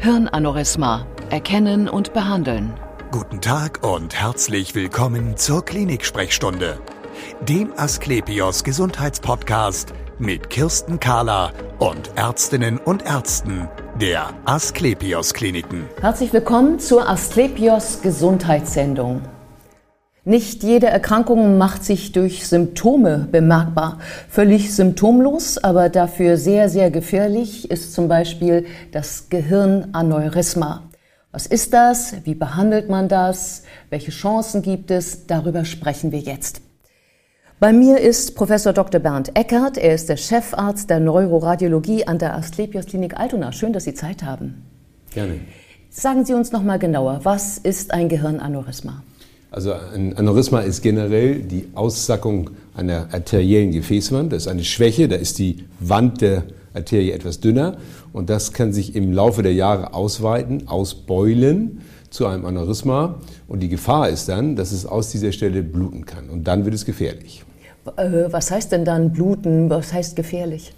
Hirnaneurysma. Erkennen und behandeln. Guten Tag und herzlich willkommen zur Klinik-Sprechstunde, dem Asklepios Gesundheitspodcast mit Kirsten Kahler und Ärztinnen und Ärzten der Asklepios Kliniken. Herzlich willkommen zur Asklepios Gesundheitssendung. Nicht jede Erkrankung macht sich durch Symptome bemerkbar. Völlig symptomlos, aber dafür sehr, sehr gefährlich ist zum Beispiel das Gehirnaneurysma. Was ist das? Wie behandelt man das? Welche Chancen gibt es? Darüber sprechen wir jetzt. Bei mir ist Professor Dr. Bernd Eckert. Er ist der Chefarzt der Neuroradiologie an der Asklepios Klinik Altona. Schön, dass Sie Zeit haben. Gerne. Sagen Sie uns noch mal genauer, was ist ein Gehirnaneurysma? Also ein Aneurysma ist generell die Aussackung einer arteriellen Gefäßwand. Das ist eine Schwäche, da ist die Wand der Arterie etwas dünner und das kann sich im Laufe der Jahre ausweiten, ausbeulen zu einem Aneurysma und die Gefahr ist dann, dass es aus dieser Stelle bluten kann und dann wird es gefährlich. Äh, was heißt denn dann bluten? Was heißt gefährlich?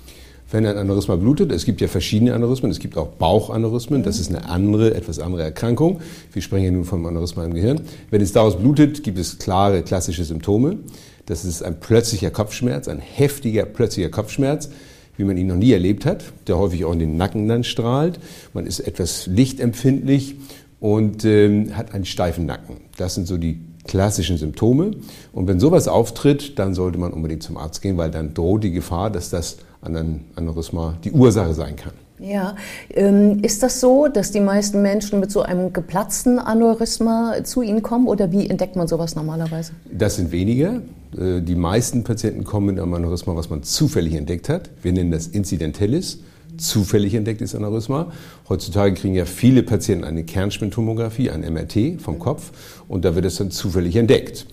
Wenn ein Aneurysma blutet, es gibt ja verschiedene Aneurysmen, es gibt auch Bauchaneurysmen, das ist eine andere, etwas andere Erkrankung. Wir sprechen ja nun vom Aneurysma im Gehirn. Wenn es daraus blutet, gibt es klare klassische Symptome. Das ist ein plötzlicher Kopfschmerz, ein heftiger plötzlicher Kopfschmerz, wie man ihn noch nie erlebt hat, der häufig auch in den Nacken dann strahlt. Man ist etwas lichtempfindlich und ähm, hat einen steifen Nacken. Das sind so die klassischen Symptome. Und wenn sowas auftritt, dann sollte man unbedingt zum Arzt gehen, weil dann droht die Gefahr, dass das Aneurysma die Ursache sein kann. Ja, ähm, ist das so, dass die meisten Menschen mit so einem geplatzten Aneurysma zu Ihnen kommen oder wie entdeckt man sowas normalerweise? Das sind weniger. Äh, die meisten Patienten kommen mit einem Aneurysma, was man zufällig entdeckt hat. Wir nennen das Incidentalis zufällig entdecktes Aneurysma. Heutzutage kriegen ja viele Patienten eine Kernspintomographie, ein MRT vom Kopf und da wird es dann zufällig entdeckt.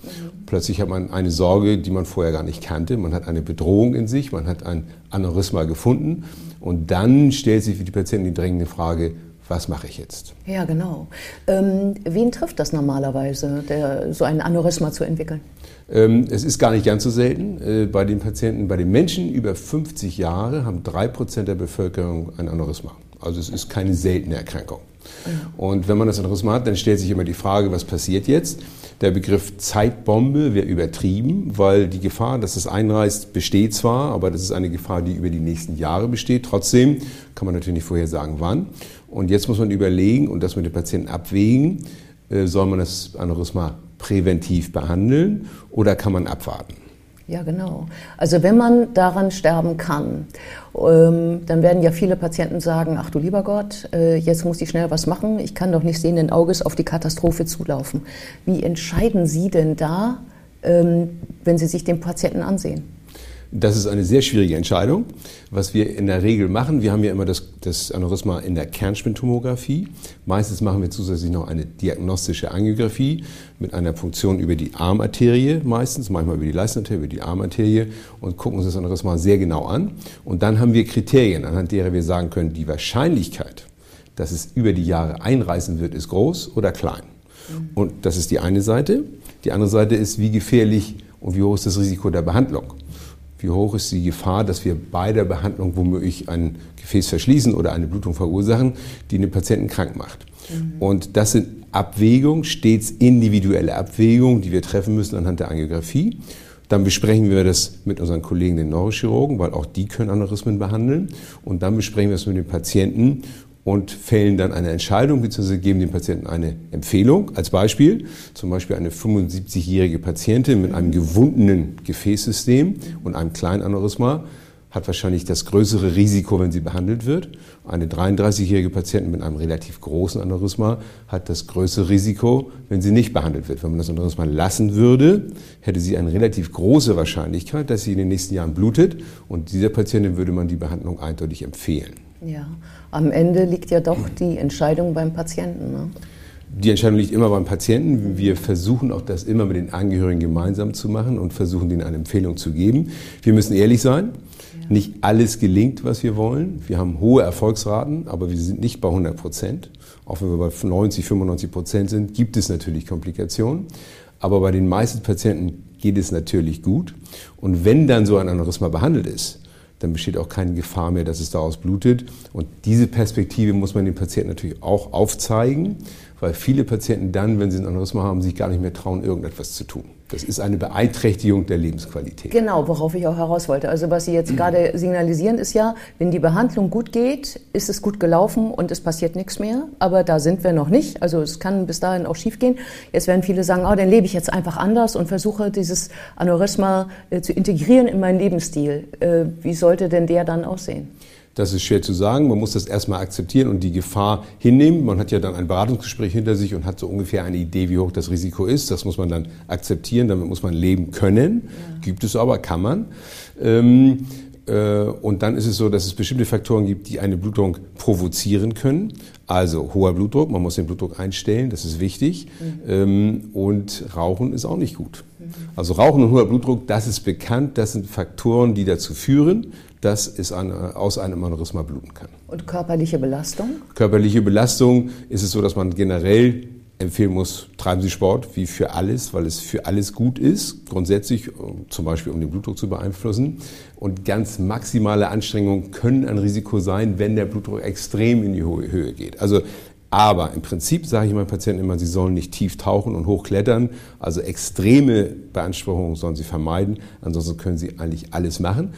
Plötzlich hat man eine Sorge, die man vorher gar nicht kannte. Man hat eine Bedrohung in sich, man hat ein Aneurysma gefunden und dann stellt sich für die Patienten die drängende Frage, was mache ich jetzt? Ja, genau. Ähm, wen trifft das normalerweise, der, so ein Aneurysma zu entwickeln? Ähm, es ist gar nicht ganz so selten. Äh, bei den Patienten, bei den Menschen über 50 Jahre haben drei Prozent der Bevölkerung ein Aneurysma. Also es ist keine seltene Erkrankung. Und wenn man das Aneurysma hat, dann stellt sich immer die Frage, was passiert jetzt? Der Begriff Zeitbombe wäre übertrieben, weil die Gefahr, dass es einreißt, besteht zwar, aber das ist eine Gefahr, die über die nächsten Jahre besteht. Trotzdem kann man natürlich nicht vorher sagen, wann. Und jetzt muss man überlegen und das mit den Patienten abwägen, äh, soll man das Aneurysma präventiv behandeln oder kann man abwarten? Ja, genau. Also wenn man daran sterben kann, ähm, dann werden ja viele Patienten sagen, ach du lieber Gott, äh, jetzt muss ich schnell was machen, ich kann doch nicht sehenden Auges auf die Katastrophe zulaufen. Wie entscheiden Sie denn da, ähm, wenn Sie sich den Patienten ansehen? Das ist eine sehr schwierige Entscheidung. Was wir in der Regel machen, wir haben ja immer das, das Aneurysma in der Kernspintomographie. Meistens machen wir zusätzlich noch eine diagnostische Angiografie mit einer Funktion über die Armarterie meistens, manchmal über die Leistenarterie, über die Armarterie und gucken uns das Aneurysma sehr genau an. Und dann haben wir Kriterien, anhand derer wir sagen können, die Wahrscheinlichkeit, dass es über die Jahre einreißen wird, ist groß oder klein. Und das ist die eine Seite. Die andere Seite ist, wie gefährlich und wie hoch ist das Risiko der Behandlung wie hoch ist die Gefahr, dass wir bei der Behandlung womöglich ein Gefäß verschließen oder eine Blutung verursachen, die den Patienten krank macht. Mhm. Und das sind Abwägungen, stets individuelle Abwägungen, die wir treffen müssen anhand der Angiografie. Dann besprechen wir das mit unseren Kollegen, den Neurochirurgen, weil auch die können Aneurysmen behandeln. Und dann besprechen wir es mit den Patienten und fällen dann eine Entscheidung bzw. geben dem Patienten eine Empfehlung. Als Beispiel, zum Beispiel eine 75-jährige Patientin mit einem gewundenen Gefäßsystem und einem kleinen Aneurysma hat wahrscheinlich das größere Risiko, wenn sie behandelt wird. Eine 33-jährige Patientin mit einem relativ großen Aneurysma hat das größere Risiko, wenn sie nicht behandelt wird. Wenn man das Aneurysma lassen würde, hätte sie eine relativ große Wahrscheinlichkeit, dass sie in den nächsten Jahren blutet und dieser Patientin würde man die Behandlung eindeutig empfehlen. Ja, am Ende liegt ja doch die Entscheidung beim Patienten. Ne? Die Entscheidung liegt immer beim Patienten. Wir versuchen auch das immer mit den Angehörigen gemeinsam zu machen und versuchen denen eine Empfehlung zu geben. Wir müssen ehrlich sein. Ja. Nicht alles gelingt, was wir wollen. Wir haben hohe Erfolgsraten, aber wir sind nicht bei 100 Prozent. Auch wenn wir bei 90, 95 Prozent sind, gibt es natürlich Komplikationen. Aber bei den meisten Patienten geht es natürlich gut. Und wenn dann so ein Aneurysma behandelt ist, dann besteht auch keine Gefahr mehr, dass es daraus blutet. Und diese Perspektive muss man den Patienten natürlich auch aufzeigen, weil viele Patienten dann, wenn sie ein Aneurysma haben, sich gar nicht mehr trauen, irgendetwas zu tun. Das ist eine Beeinträchtigung der Lebensqualität. Genau, worauf ich auch heraus wollte. Also was Sie jetzt gerade signalisieren, ist ja, wenn die Behandlung gut geht, ist es gut gelaufen und es passiert nichts mehr. Aber da sind wir noch nicht. Also es kann bis dahin auch schiefgehen. Jetzt werden viele sagen, oh, dann lebe ich jetzt einfach anders und versuche dieses Aneurysma äh, zu integrieren in meinen Lebensstil. Äh, wie sollte denn der dann aussehen? Das ist schwer zu sagen. Man muss das erstmal akzeptieren und die Gefahr hinnehmen. Man hat ja dann ein Beratungsgespräch hinter sich und hat so ungefähr eine Idee, wie hoch das Risiko ist. Das muss man dann akzeptieren. Damit muss man leben können. Ja. Gibt es aber, kann man. Ähm, äh, und dann ist es so, dass es bestimmte Faktoren gibt, die eine Blutung provozieren können. Also hoher Blutdruck, man muss den Blutdruck einstellen, das ist wichtig. Mhm. Und Rauchen ist auch nicht gut. Mhm. Also Rauchen und hoher Blutdruck, das ist bekannt, das sind Faktoren, die dazu führen, dass es eine, aus einem Aneurysma bluten kann. Und körperliche Belastung? Körperliche Belastung ist es so, dass man generell empfehlen muss, treiben Sie Sport wie für alles, weil es für alles gut ist, grundsätzlich zum Beispiel um den Blutdruck zu beeinflussen. Und ganz maximale Anstrengungen können ein Risiko sein, wenn der Blutdruck extrem in die Höhe geht. Also aber im Prinzip sage ich meinen Patienten immer, sie sollen nicht tief tauchen und hochklettern. Also extreme Beanspruchungen sollen sie vermeiden. Ansonsten können sie eigentlich alles machen.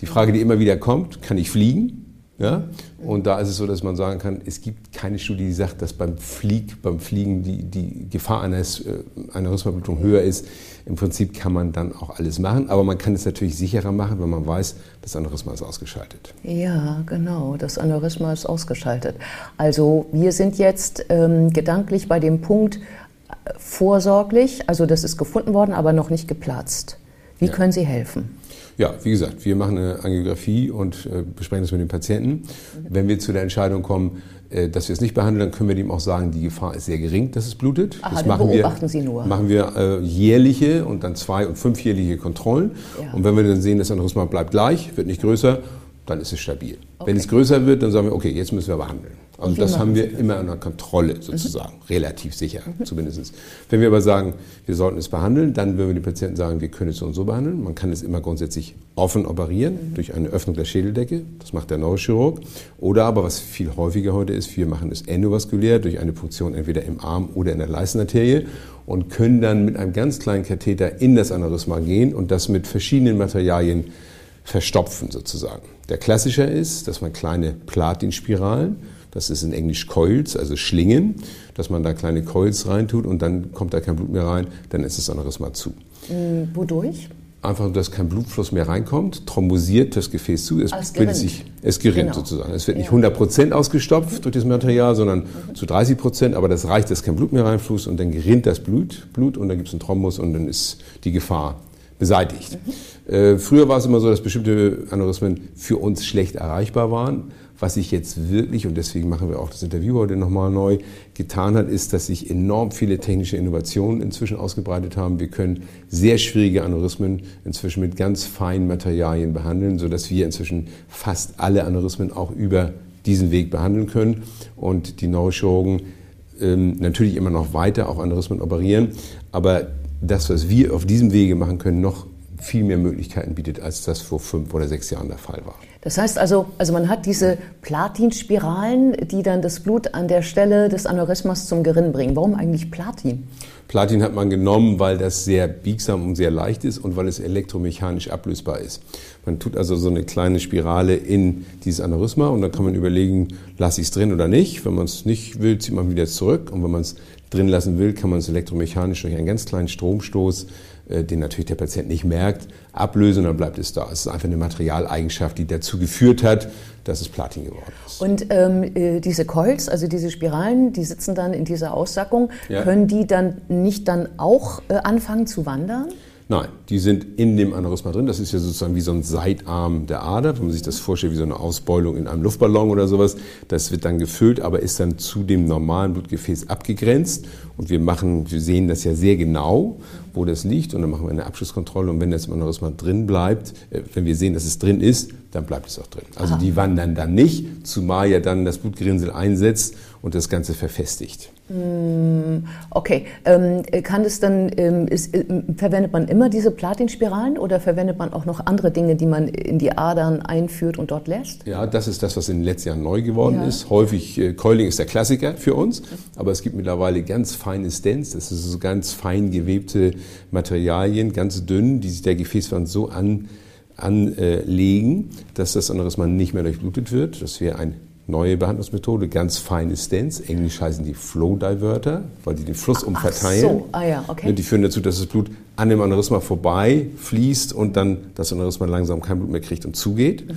Die Frage, die immer wieder kommt, kann ich fliegen? Ja? Und da ist es so, dass man sagen kann, es gibt keine Studie, die sagt, dass beim, Flieg, beim Fliegen die, die Gefahr eines, äh, einer Rhythmusblutung höher ist. Im Prinzip kann man dann auch alles machen, aber man kann es natürlich sicherer machen, wenn man weiß, das Aneurysma ist ausgeschaltet. Ja, genau, das Aneurysma ist ausgeschaltet. Also wir sind jetzt ähm, gedanklich bei dem Punkt äh, vorsorglich, also das ist gefunden worden, aber noch nicht geplatzt. Wie ja. können Sie helfen? Ja, wie gesagt, wir machen eine Angiografie und äh, besprechen das mit dem Patienten. Wenn wir zu der Entscheidung kommen, äh, dass wir es nicht behandeln, dann können wir dem auch sagen, die Gefahr ist sehr gering, dass es blutet. Aha, das machen beobachten wir, Sie nur. Machen wir äh, jährliche und dann zwei- und fünfjährliche Kontrollen. Ja. Und wenn wir dann sehen, das Aneurysma bleibt gleich, wird nicht größer, dann ist es stabil. Okay. Wenn es größer wird, dann sagen wir, okay, jetzt müssen wir behandeln. Also das haben wir immer unter Kontrolle sozusagen, mhm. relativ sicher mhm. zumindest. Wenn wir aber sagen, wir sollten es behandeln, dann würden wir den Patienten sagen, wir können es so und so behandeln. Man kann es immer grundsätzlich offen operieren mhm. durch eine Öffnung der Schädeldecke, das macht der Neurochirurg. Oder aber, was viel häufiger heute ist, wir machen es endovaskulär durch eine Punktion entweder im Arm oder in der Leistenarterie und können dann mit einem ganz kleinen Katheter in das Aneurysma gehen und das mit verschiedenen Materialien verstopfen sozusagen. Der Klassischer ist, dass man kleine Platinspiralen das ist in Englisch Coils, also Schlingen, dass man da kleine Coils reintut und dann kommt da kein Blut mehr rein, dann ist das Aneurysma zu. Mhm, wodurch? Einfach, dass kein Blutfluss mehr reinkommt, thrombosiert das Gefäß zu, es es bildet sich, es gerinnt genau. sozusagen. Es wird nicht 100% ausgestopft mhm. durch das Material, sondern mhm. zu 30 Prozent, aber das reicht, dass kein Blut mehr reinfließt und dann gerinnt das Blut, Blut und dann gibt es einen Thrombus und dann ist die Gefahr beseitigt. Mhm. Äh, früher war es immer so, dass bestimmte Aneurysmen für uns schlecht erreichbar waren. Was sich jetzt wirklich, und deswegen machen wir auch das Interview heute nochmal neu, getan hat, ist, dass sich enorm viele technische Innovationen inzwischen ausgebreitet haben. Wir können sehr schwierige Aneurysmen inzwischen mit ganz feinen Materialien behandeln, sodass wir inzwischen fast alle Aneurysmen auch über diesen Weg behandeln können. Und die Neurochirurgen ähm, natürlich immer noch weiter auch Aneurysmen operieren. Aber das, was wir auf diesem Wege machen können, noch viel mehr Möglichkeiten bietet, als das vor fünf oder sechs Jahren der Fall war. Das heißt also, also man hat diese Platinspiralen, die dann das Blut an der Stelle des Aneurysmas zum Gerinnen bringen. Warum eigentlich Platin? Platin hat man genommen, weil das sehr biegsam und sehr leicht ist und weil es elektromechanisch ablösbar ist. Man tut also so eine kleine Spirale in dieses Aneurysma und dann kann man überlegen, lasse ich es drin oder nicht. Wenn man es nicht will, zieht man wieder zurück und wenn man es drin lassen will, kann man es elektromechanisch durch einen ganz kleinen Stromstoß äh, den natürlich der Patient nicht merkt, ablösen und dann bleibt es da. Es ist einfach eine Materialeigenschaft, die dazu geführt hat, dass es Platin geworden ist. Und ähm, äh, diese Coils, also diese Spiralen, die sitzen dann in dieser Aussackung, ja. können die dann nicht dann auch äh, anfangen zu wandern? Nein, die sind in dem Aneurysma drin. Das ist ja sozusagen wie so ein Seitarm der Ader, wenn man sich das vorstellt, wie so eine Ausbeulung in einem Luftballon oder sowas. Das wird dann gefüllt, aber ist dann zu dem normalen Blutgefäß abgegrenzt. Und wir machen, wir sehen das ja sehr genau, wo das liegt. Und dann machen wir eine Abschlusskontrolle. Und wenn das im Aneurysma drin bleibt, äh, wenn wir sehen, dass es drin ist, dann bleibt es auch drin. Also Aha. die wandern dann nicht, zumal ja dann das Blutgerinnsel einsetzt und das Ganze verfestigt. Hm, okay, ähm, kann es dann, ähm, ist, äh, verwendet man immer diese Platinspiralen oder verwendet man auch noch andere Dinge, die man in die Adern einführt und dort lässt? Ja, das ist das, was in den letzten Jahren neu geworden ja. ist. Häufig, äh, Coiling ist der Klassiker für uns, aber es gibt mittlerweile ganz feine Stents, das sind so ganz fein gewebte Materialien, ganz dünn, die sich der Gefäßwand so an anlegen, dass das Aneurysma nicht mehr durchblutet wird. Das wäre eine neue Behandlungsmethode, ganz feine Stents. Englisch heißen die Flow Diverter, weil die den Fluss umverteilen. Ach so, ah ja, okay. Die führen dazu, dass das Blut an dem Aneurysma vorbei fließt und dann das Aneurysma langsam kein Blut mehr kriegt und zugeht. Mhm.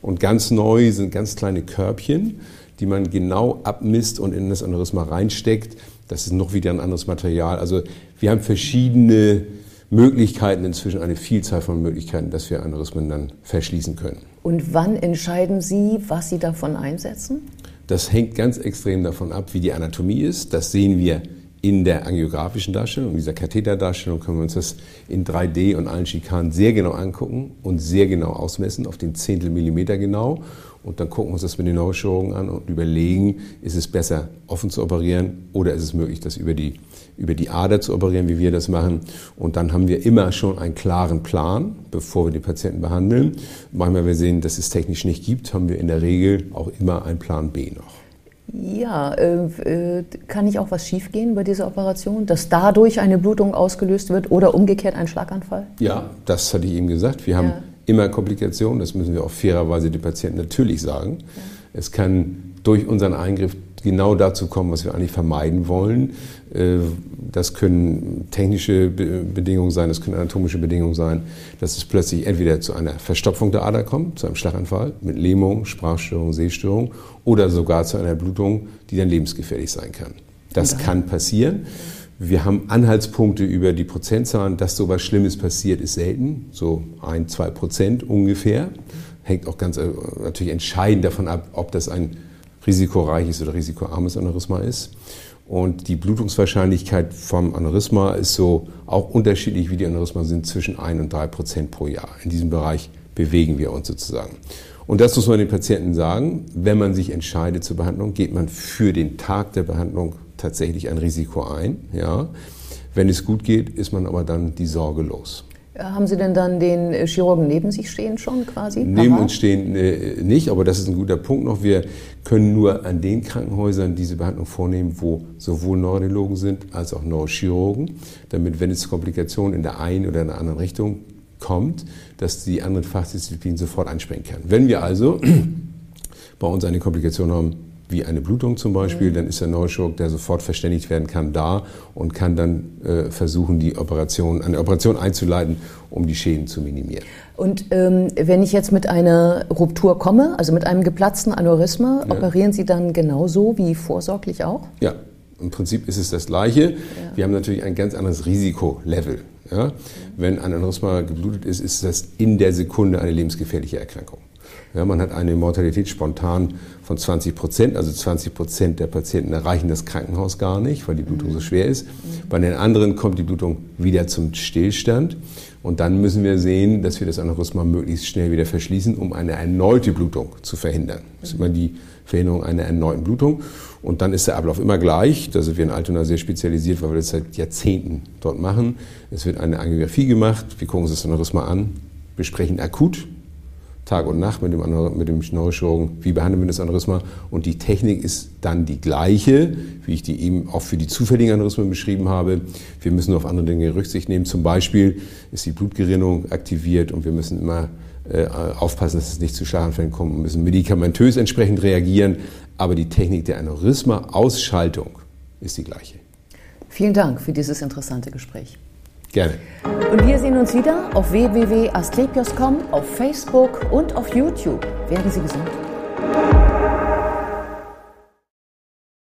Und ganz neu sind ganz kleine Körbchen, die man genau abmisst und in das Aneurysma reinsteckt. Das ist noch wieder ein anderes Material. Also wir haben verschiedene Möglichkeiten, inzwischen eine Vielzahl von Möglichkeiten, dass wir Aneurysmen dann verschließen können. Und wann entscheiden Sie, was Sie davon einsetzen? Das hängt ganz extrem davon ab, wie die Anatomie ist. Das sehen wir in der angiografischen Darstellung, in dieser Katheterdarstellung können wir uns das in 3D und allen Schikanen sehr genau angucken und sehr genau ausmessen, auf den Zehntel Millimeter genau. Und dann gucken wir uns das mit den Neurochirurgen an und überlegen, ist es besser, offen zu operieren oder ist es möglich, das über die über die Ader zu operieren, wie wir das machen. Und dann haben wir immer schon einen klaren Plan, bevor wir die Patienten behandeln. Manchmal, wir sehen, dass es technisch nicht gibt, haben wir in der Regel auch immer einen Plan B noch. Ja, äh, äh, kann nicht auch was schiefgehen bei dieser Operation, dass dadurch eine Blutung ausgelöst wird oder umgekehrt ein Schlaganfall? Ja, das hatte ich eben gesagt. Wir haben ja. Immer Komplikationen, das müssen wir auch fairerweise den Patienten natürlich sagen. Ja. Es kann durch unseren Eingriff genau dazu kommen, was wir eigentlich vermeiden wollen. Äh, das können technische Bedingungen sein, das können anatomische Bedingungen sein, dass es plötzlich entweder zu einer Verstopfung der Ader kommt, zu einem Schlaganfall mit Lähmung, Sprachstörung, Sehstörung oder sogar zu einer Blutung, die dann lebensgefährlich sein kann. Das kann passieren. Wir haben Anhaltspunkte über die Prozentzahlen, dass so etwas Schlimmes passiert, ist selten, so ein, zwei Prozent ungefähr. Hängt auch ganz äh, natürlich entscheidend davon ab, ob das ein risikoreiches oder risikoarmes Aneurysma ist. Und die Blutungswahrscheinlichkeit vom Aneurysma ist so auch unterschiedlich, wie die Aneurysma sind, zwischen 1 und 3 Prozent pro Jahr. In diesem Bereich bewegen wir uns sozusagen. Und das muss man den Patienten sagen. Wenn man sich entscheidet zur Behandlung, geht man für den Tag der Behandlung tatsächlich ein Risiko ein. Ja. Wenn es gut geht, ist man aber dann die Sorge los. Haben Sie denn dann den äh, Chirurgen neben sich stehen schon quasi? Neben uns stehen äh, nicht, aber das ist ein guter Punkt noch. Wir können nur an den Krankenhäusern diese Behandlung vornehmen, wo sowohl Neurologen sind als auch Neurochirurgen, damit, wenn es Komplikationen in der einen oder in der anderen Richtung kommt, dass die anderen Fachdisziplinen sofort einspringen können. Wenn wir also bei uns eine Komplikation haben, wie eine Blutung zum Beispiel, mhm. dann ist der Neurochirurg, der sofort verständigt werden kann, da und kann dann äh, versuchen, die Operation, eine Operation einzuleiten, um die Schäden zu minimieren. Und ähm, wenn ich jetzt mit einer Ruptur komme, also mit einem geplatzten Aneurysma, ja. operieren Sie dann genauso wie vorsorglich auch? Ja, im Prinzip ist es das Gleiche. Ja. Wir haben natürlich ein ganz anderes Risikolevel. Ja? Wenn ein Aneurysma geblutet ist, ist das in der Sekunde eine lebensgefährliche Erkrankung. Ja, man hat eine Mortalität spontan von 20 Prozent, also 20 Prozent der Patienten erreichen das Krankenhaus gar nicht, weil die Blutung so schwer ist. Bei den anderen kommt die Blutung wieder zum Stillstand und dann müssen wir sehen, dass wir das Aneurysma möglichst schnell wieder verschließen, um eine erneute Blutung zu verhindern. Das ist immer die Verhinderung einer erneuten Blutung. Und dann ist der Ablauf immer gleich. Da sind wir in Altona sehr spezialisiert, weil wir das seit Jahrzehnten dort machen. Es wird eine Angiografie gemacht. Wir gucken uns das Aneurysma an, besprechen akut Tag und Nacht mit dem, mit dem Neurochirurgen, wie behandeln wir das Aneurysma. Und die Technik ist dann die gleiche, wie ich die eben auch für die zufälligen Aneurysmen beschrieben habe. Wir müssen auf andere Dinge Rücksicht nehmen. Zum Beispiel ist die Blutgerinnung aktiviert und wir müssen immer äh, aufpassen, dass es nicht zu Schlaganfällen kommt und müssen medikamentös entsprechend reagieren. Aber die Technik der Aneurysma-Ausschaltung ist die gleiche. Vielen Dank für dieses interessante Gespräch. Gerne. Und wir sehen uns wieder auf www.asklepios.com, auf Facebook und auf YouTube. Werden Sie gesund.